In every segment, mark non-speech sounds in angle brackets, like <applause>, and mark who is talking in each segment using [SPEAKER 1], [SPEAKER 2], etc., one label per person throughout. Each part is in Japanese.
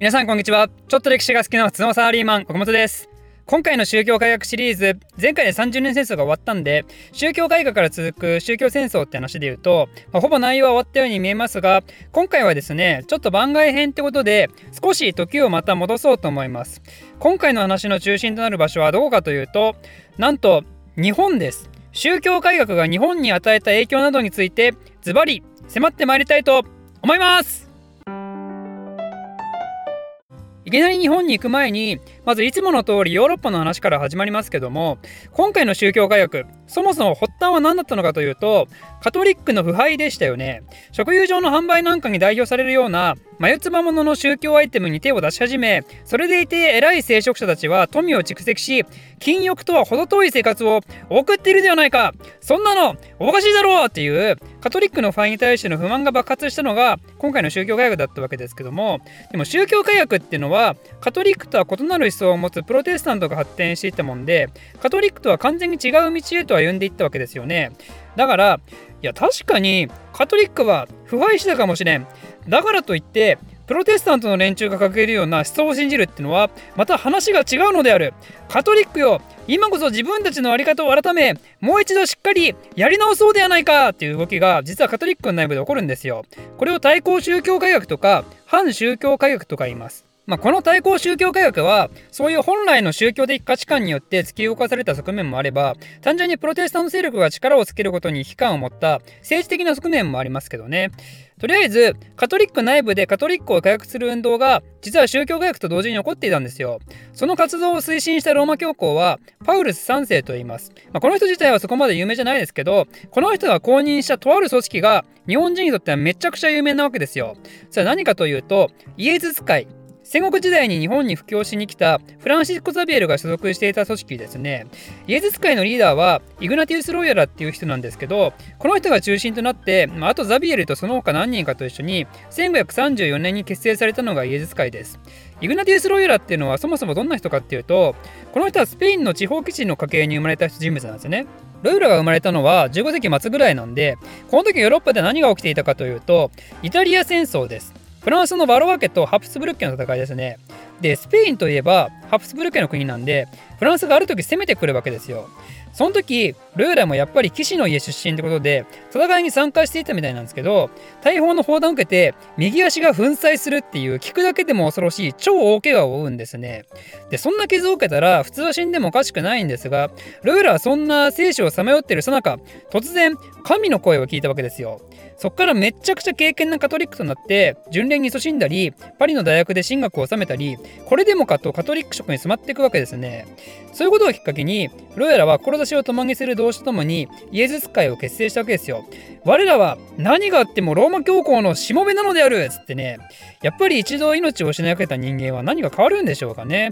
[SPEAKER 1] 皆さんこんにちは。ちょっと歴史が好きな普通のサラリーマン岡本です。今回の宗教改革シリーズ前回で30年戦争が終わったんで宗教改革から続く宗教戦争って話で言うと、まあ、ほぼ内容は終わったように見えますが今回はですねちょっと番外編ってことで少し時をまた戻そうと思います。今回の話の中心となる場所はどこかというとなんと日本です。宗教改革が日本に与えた影響などについてズバリ迫ってまいりたいと思います。いきなり日本に行く前にまずいつもの通りヨーロッパの話から始まりますけども今回の宗教改革そもそも発端は何だったのかというとカトリックの腐敗でしたよね。食友上の販売なんかに代表されるような眉唾物の宗教アイテムに手を出し始めそれでいて偉い聖職者たちは富を蓄積し禁欲とは程遠い生活を送っているではないか。そんなのおかしいだろうっていうカトリックの腐敗に対しての不満が爆発したのが今回の宗教改革だったわけですけどもでも宗教改革っていうのはカトリックとは異なる思想を持つプロテスタントが発展していったもんでカトリックとは完全に違う道へと歩んでいったわけですよね。だからいや確かにカトリックは腐敗したかもしれん。だからといってプロテスタントの連中が掲げるような思想を信じるってのはまた話が違うのである。カトリックよ今こそ自分たちの在り方を改めもう一度しっかりやり直そうではないかっていう動きが実はカトリックの内部で起こるんですよ。これを対抗宗教改革とか反宗教改革とか言います。まあ、この対抗宗教改革はそういう本来の宗教的価値観によって突き動かされた側面もあれば単純にプロテスタント勢力が力をつけることに危機感を持った政治的な側面もありますけどね。とりあえずカトリック内部でカトリックを改革する運動が実は宗教改革と同時に起こっていたんですよ。その活動を推進したローマ教皇はパウルス3世と言います、まあ、この人自体はそこまで有名じゃないですけどこの人が公認したとある組織が日本人にとってはめちゃくちゃ有名なわけですよ。それは何かというとイエズス会。戦国時代に日本に布教しに来たフランシスコ・ザビエルが所属していた組織ですね。イエズス会のリーダーはイグナティウス・ロイヤラっていう人なんですけどこの人が中心となって、まあ、とザビエルとその他何人かと一緒に1534年に結成されたのがイエズス会です。イグナティウス・ロイヤラっていうのはそもそもどんな人かっていうとこの人はスペインの地方基地の家系に生まれた人物なんですね。ロイヤラが生まれたのは15世紀末ぐらいなんでこの時ヨーロッパで何が起きていたかというとイタリア戦争です。フランスのバロワ家とハプスブルク家の戦いですね。で、スペインといえばハプスブルク家の国なんで、フランスがある時攻めてくるわけですよ。その時、ルーラもやっぱり騎士の家出身ってことで、戦いに参加していたみたいなんですけど、大砲の砲弾を受けて、右足が粉砕するっていう、聞くだけでも恐ろしい超大怪我を負うんですね。で、そんな傷を受けたら、普通は死んでもおかしくないんですが、ルーラはそんな生死をさまよってるさなか、突然、神の声を聞いたわけですよ。そっからめちゃくちゃ敬虔なカトリックとなって巡礼に勤しんだりパリの大学で進学を収めたりこれでもかとカトリック職に染まっていくわけですね。そういうことをきっかけにロエラは志を共にする同志とともにイエズス会を結成したわけですよ。我らは何があってもローマ教皇のしもべなのであるっつってね。やっぱり一度命を失いかけた人間は何が変わるんでしょうかね。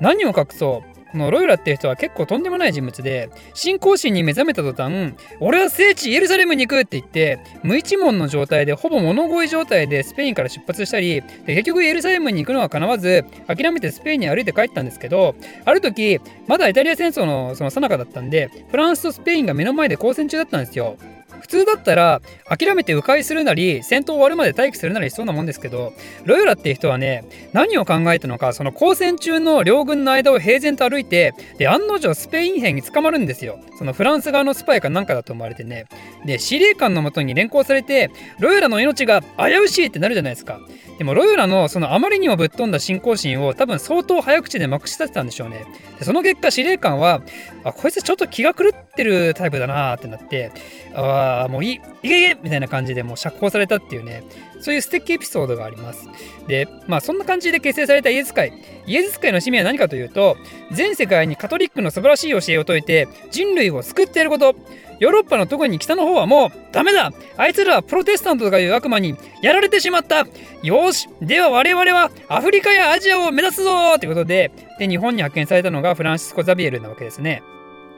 [SPEAKER 1] 何を隠そう。このロイラっていう人は結構とんでもない人物で信仰心に目覚めた途端俺は聖地エルサレムに行くって言って無一文の状態でほぼ物乞い状態でスペインから出発したり結局エルサレムに行くのはかなわず諦めてスペインに歩いて帰ったんですけどある時まだイタリア戦争のその最中だったんでフランスとスペインが目の前で交戦中だったんですよ。普通だったら諦めて迂回するなり戦闘終わるまで待機するなりしそうなもんですけどロヨラっていう人はね何を考えたのかその交戦中の両軍の間を平然と歩いてで案の定スペイン兵に捕まるんですよ。そのフランス側のスパイかなんかだと思われてね。で司令官のもとに連行されてロヨラの命が危うしいってなるじゃないですか。でもロヨラのそのあまりにもぶっ飛んだ信仰心を多分相当早口でまくし立てたんでしょうね。でその結果司令官はあこいつちょっと気が狂ってるタイプだなってなってああもういいいけいけみたいな感じでもう釈放されたっていうねそういう素敵エピソードがあります。でまあそんな感じで結成されたイエズ会イエズ会の使命は何かというと全世界にカトリックの素晴らしい教えを説いて人類を救ってやること。ヨーロッパの特に北の方はもうダメだ。あいつらはプロテスタントとかいう悪魔にやられてしまった。よし。では我々はアフリカやアジアを目指すぞってことでで日本に派遣されたのがフランシスコ・ザビエルなわけですね。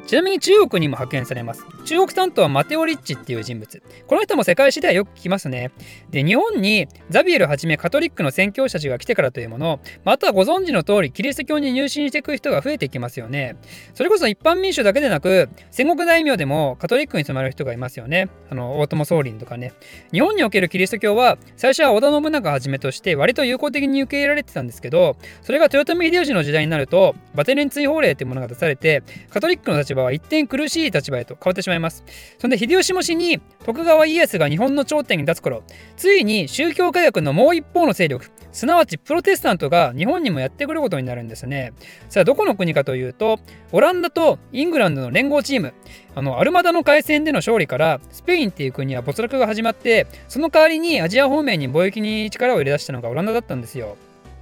[SPEAKER 1] ちなみに中国にも派遣されます。中国担当はマテオ・リッチっていう人物。この人も世界史ではよく聞きますね。で、日本にザビエルはじめカトリックの宣教師たちが来てからというもの、またご存知の通りキリスト教に入信していく人が増えていきますよね。それこそ一般民衆だけでなく、戦国大名でもカトリックに染まる人がいますよね。あの、大友宗麟とかね。日本におけるキリスト教は、最初は織田信長はじめとして割と友好的に受け入れられてたんですけど、それが豊臣秀吉の時代になると、バテレン追放令というものが出されて、カトリックの立場は一点苦しいい立場へと変わってしまいます。そんで秀吉も死に徳川家康が日本の頂点に立つ頃ついに宗教改革のもう一方の勢力すなわちプロテスタントが日本にもやってくることになるんですね。さあどこの国かというとオランダとイングランドの連合チームあのアルマダの海戦での勝利からスペインっていう国は没落が始まってその代わりにアジア方面に貿易に力を入れ出したのがオランダだったんですよ。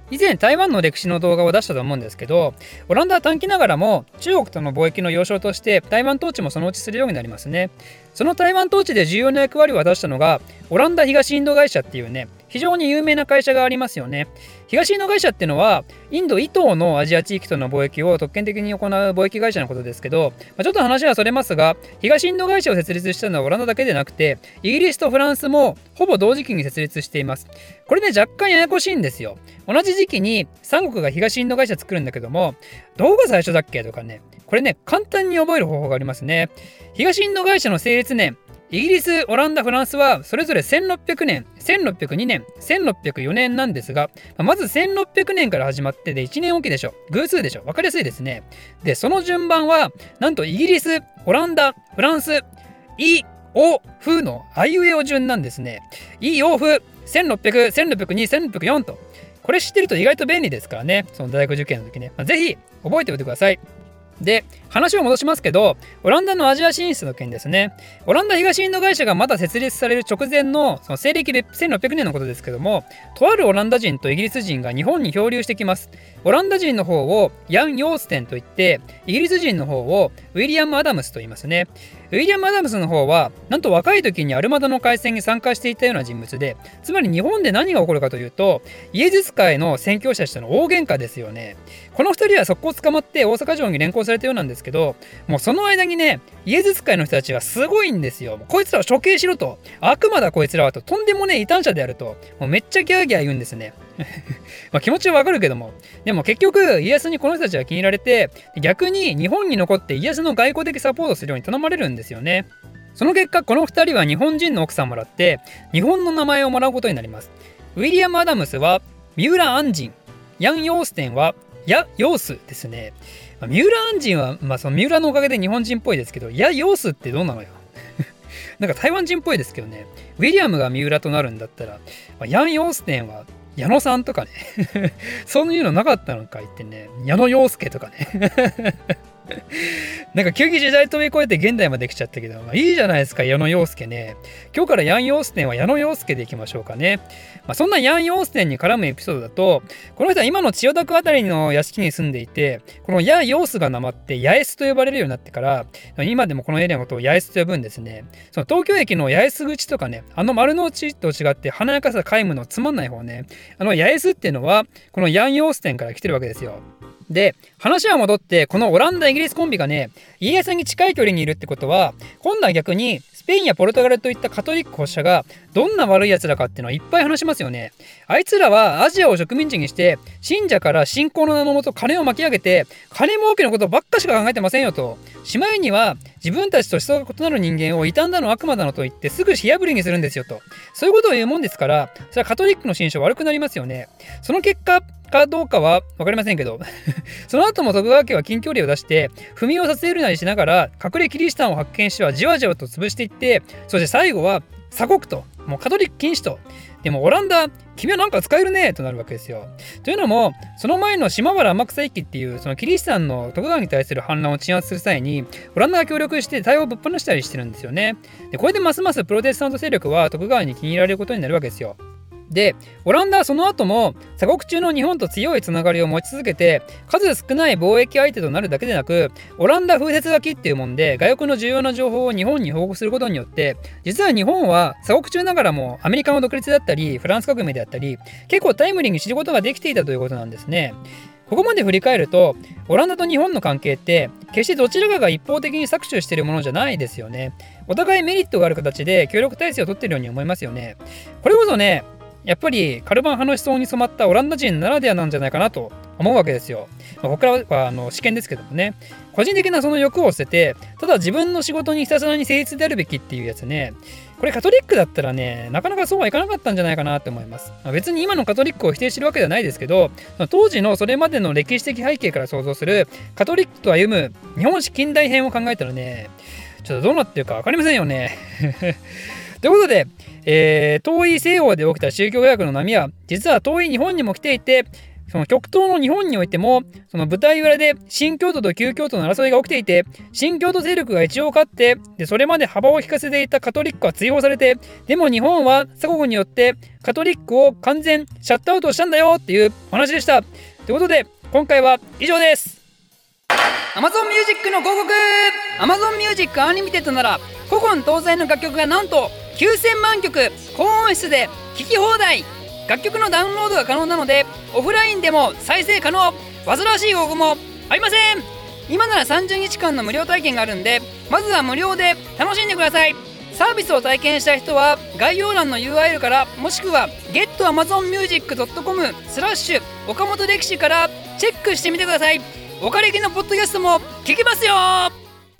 [SPEAKER 1] 以前台湾の歴史の動画を出したと思うんですけどオランダは短期ながらも中国との貿易の要衝として台湾統治もそのうちするようになりますね。その台湾統治で重要な役割を果たしたのがオランダ東インド会社っていうね非常に有名な会社がありますよね。東インド会社っていうのはインド以東のアジア地域との貿易を特権的に行う貿易会社のことですけど、まあ、ちょっと話はそれますが東インド会社を設立したのはオランダだけでなくてイギリスとフランスもほぼ同時期に設立しています。これね若干ややこしいんですよ。同じ時期に三国が東インド会社作るんだけどもどこが最初だっけとかね。これね簡単に覚える方法がありますね。東インド会社の成立年イギリス、オランダ、フランスはそれぞれ1600年、1602年、1604年なんですが、まず1600年から始まってで1年おきでしょ。偶数でしょ。わかりやすいですね。で、その順番は、なんとイギリス、オランダ、フランス、イ、オ、フのあいうえお順なんですね。イ、オ、フ、1600、1602、1604と。これ知ってると意外と便利ですからね。その大学受験の時ね。まあ、ぜひ覚えておいてください。で、話を戻しますけど、オランダのアジア進出の件ですね。オランダ東インド会社がまだ設立される直前のその西暦1600年のことですけども、とあるオランダ人とイギリス人が日本に漂流してきます。オランダ人の方をヤン・ヨーステンと言って、イギリス人の方をウィリアム・アダムスと言いますね。ウィリアム・アダムスの方は、なんと若い時にアルマダの海戦に参加していたような人物で、つまり日本で何が起こるかというと、イエズス会の宣教者たちとの大喧嘩ですよね。この2人は速攻捕まって大阪城に連行されたようなんですけど、もうその間にね、イエズス会の人たちはすごいんですよ。こいつらを処刑しろと。悪魔だこいつらはと。とんでもねえ異端者であると。もうめっちゃギャーギャー言うんですね。<laughs> ま気持ちはわかるけども。でも結局、家康にこの人たちは気に入られて、逆に日本に残って家康の外交的サポートするように頼まれるんですよね。その結果、この2人は日本人の奥さんをもらって、日本の名前をもらうことになります。ウィリアム・アダムスは、三浦安人。ヤン・ヨーステンは、ヤ・ヨースですね。ま、三浦安人は、まあ、その三浦のおかげで日本人っぽいですけど、ヤ・ヨースってどうなのよ <laughs> なんか台湾人っぽいですけどね。ウィリアムが三浦となるんだったら、まあ、ヤン・ヨーステンは矢野さんとかね。<laughs> そういうのなかったのか言ってね、矢野洋介とかね。<laughs> なんか急に時代飛び越えて現代まで来ちゃったけど、まあ、いいじゃないですか、矢野洋介ね。今日からヤン・ヨーステンは矢野洋介でいきましょうかね。まあ、そんなヤン・ヨーステンに絡むエピソードだと、この人は今の千代田区あたりの屋敷に住んでいて、このヤ・ヨースがなまってヤエスと呼ばれるようになってから、今でもこのエリアのことをヤエスと呼ぶんですね。その東京駅の八重洲口とかね、あの丸の内と違って華やかさ皆無のつまんない方ね、あの八重洲っていうのは、このヤン・ヨーステンから来てるわけですよ。で、話は戻って、このオランダ・イギリスコンビがね、家康に近い距離にいるってことは、今度は逆にスペインやポルトガルといったカトリック保守者がどんな悪い奴らかっていうのをいっぱい話しますよね。あいつらはアジアを植民地にして、信者から信仰の名のもと金を巻き上げて、金儲けのことばっかしか考えてませんよと。しまいには自分たちと思想が異なる人間を傷んだの悪魔だのと言ってすぐ火破りにするんですよと。そういうことを言うもんですから、それはカトリックの心象悪くなりますよね。その結果、かどうかは分かりませんけど <laughs> その後も徳川家は近距離を出して踏みをさせるなりしながら隠れキリシタンを発見してはじわじわと潰していってそして最後は鎖国ともうカトリック禁止とでもオランダ君はなんか使えるねとなるわけですよ。というのもその前の島原天草一揆っていうそのキリシタンの徳川に対する反乱を鎮圧する際にオランダが協力して対応をぶっ放したりしてるんですよね。でこれでますますプロテスタント勢力は徳川に気に入られることになるわけですよ。で、オランダはその後も鎖国中の日本と強いつながりを持ち続けて、数少ない貿易相手となるだけでなく、オランダ風説書きっていうもんで、外国の重要な情報を日本に報告することによって、実は日本は鎖国中ながらもアメリカの独立だったり、フランス革命であったり、結構タイムリーに知ることができていたということなんですね。ここまで振り返るとオランダと日本の関係って決してどちらかが一方的に搾取しているものじゃないですよねお互いメリットがある形で協力体制をとっているように思いますよねこれこそねやっぱりカルバン派の思想に染まったオランダ人ならではなんじゃないかなと思うわけですよ。まあ、ここからはあの試験ですけどもね。個人的なその欲を捨ててただ自分の仕事にひたすらに誠実であるべきっていうやつね。これカトリックだったらねなかなかそうはいかなかったんじゃないかなって思います、まあ、別に今のカトリックを否定してるわけではないですけど当時のそれまでの歴史的背景から想像するカトリックと歩む日本史近代編を考えたらねちょっとどうなってるか分かりませんよね。ということで、えー、遠い西洋で起きた宗教改革の波は実は遠い日本にも来ていてその極東の日本においてもその舞台裏で新教徒と旧教徒の争いが起きていて新教徒勢力が一応勝ってでそれまで幅を利かせていたカトリックは追放されてでも日本は鎖国によってカトリックを完全シャットアウトしたんだよっていう話でした。ということで今回は以上です。Amazon Music の広告 Amazon Music Unlimited なら古今東西の楽曲がなんと9000万曲高音質で聴き放題。楽曲のダウンロードが可能なのでオフラインでも再生可能。煩わしい応募もありません。今なら30日間の無料体験があるんでまずは無料で楽しんでください。サービスを体験した人は概要欄の URL からもしくは getamazonmusic.com スラッシュ岡本歴史からチェックしてみてください。おかれきのポッドキャストも聞きますよ。